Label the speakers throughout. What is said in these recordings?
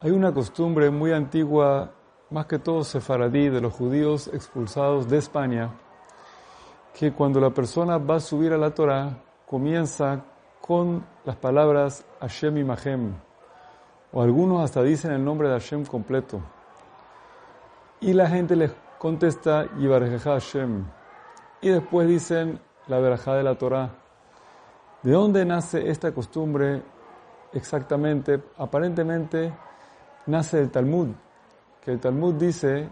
Speaker 1: Hay una costumbre muy antigua, más que todo sefaradí, de los judíos expulsados de España, que cuando la persona va a subir a la Torah, comienza con las palabras Hashem y Mahem, o algunos hasta dicen el nombre de Hashem completo. Y la gente les contesta Yibarejeja Hashem. Y después dicen la verajá de la Torah. ¿De dónde nace esta costumbre exactamente? Aparentemente nace del Talmud, que el Talmud dice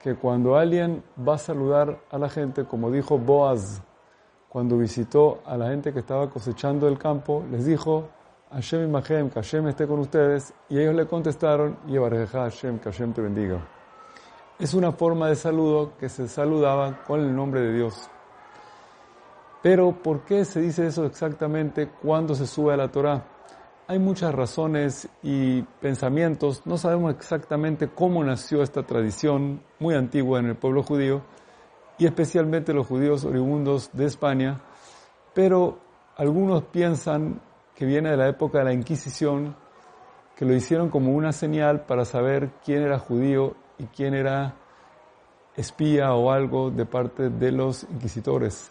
Speaker 1: que cuando alguien va a saludar a la gente, como dijo Boaz, cuando visitó a la gente que estaba cosechando el campo, les dijo, Hashem Imahem, que Hashem esté con ustedes, y ellos le contestaron, Yevareja Hashem, que Hashem te bendiga. Es una forma de saludo que se saludaba con el nombre de Dios. Pero, ¿por qué se dice eso exactamente cuando se sube a la Torah? Hay muchas razones y pensamientos. No sabemos exactamente cómo nació esta tradición muy antigua en el pueblo judío y especialmente los judíos oriundos de España, pero algunos piensan que viene de la época de la Inquisición, que lo hicieron como una señal para saber quién era judío y quién era espía o algo de parte de los inquisitores.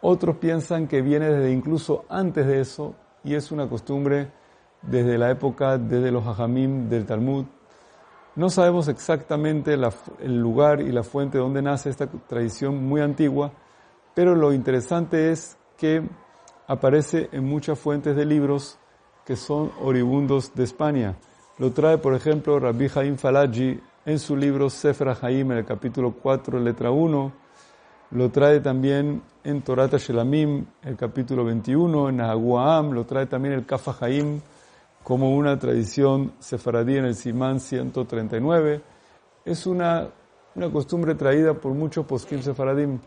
Speaker 1: Otros piensan que viene desde incluso antes de eso y es una costumbre desde la época, desde los hajamim del Talmud. No sabemos exactamente el lugar y la fuente donde nace esta tradición muy antigua, pero lo interesante es que aparece en muchas fuentes de libros que son oribundos de España. Lo trae, por ejemplo, Rabbi Haim Falaji en su libro Sefer Haim, en el capítulo 4, letra 1. Lo trae también en Torata Shelamim, el capítulo 21, en Nahaguaam. Lo trae también el Kafa Haim, como una tradición sefaradí en el Simán 139. Es una, una costumbre traída por muchos poskim sefaradim.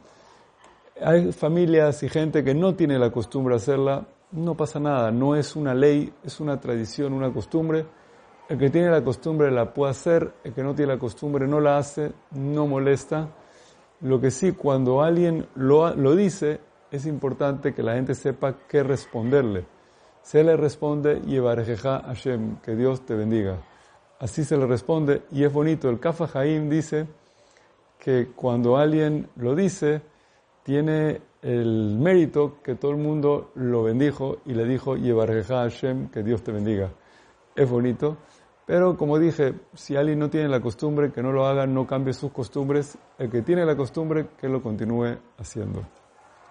Speaker 1: Hay familias y gente que no tiene la costumbre de hacerla, no pasa nada, no es una ley, es una tradición, una costumbre. El que tiene la costumbre la puede hacer, el que no tiene la costumbre no la hace, no molesta. Lo que sí, cuando alguien lo, lo dice, es importante que la gente sepa qué responderle se le responde Yevarejeja Hashem, que Dios te bendiga. Así se le responde y es bonito. El Kafa Haim dice que cuando alguien lo dice, tiene el mérito que todo el mundo lo bendijo y le dijo Yevarejeja Hashem, que Dios te bendiga. Es bonito. Pero como dije, si alguien no tiene la costumbre, que no lo haga, no cambie sus costumbres. El que tiene la costumbre, que lo continúe haciendo.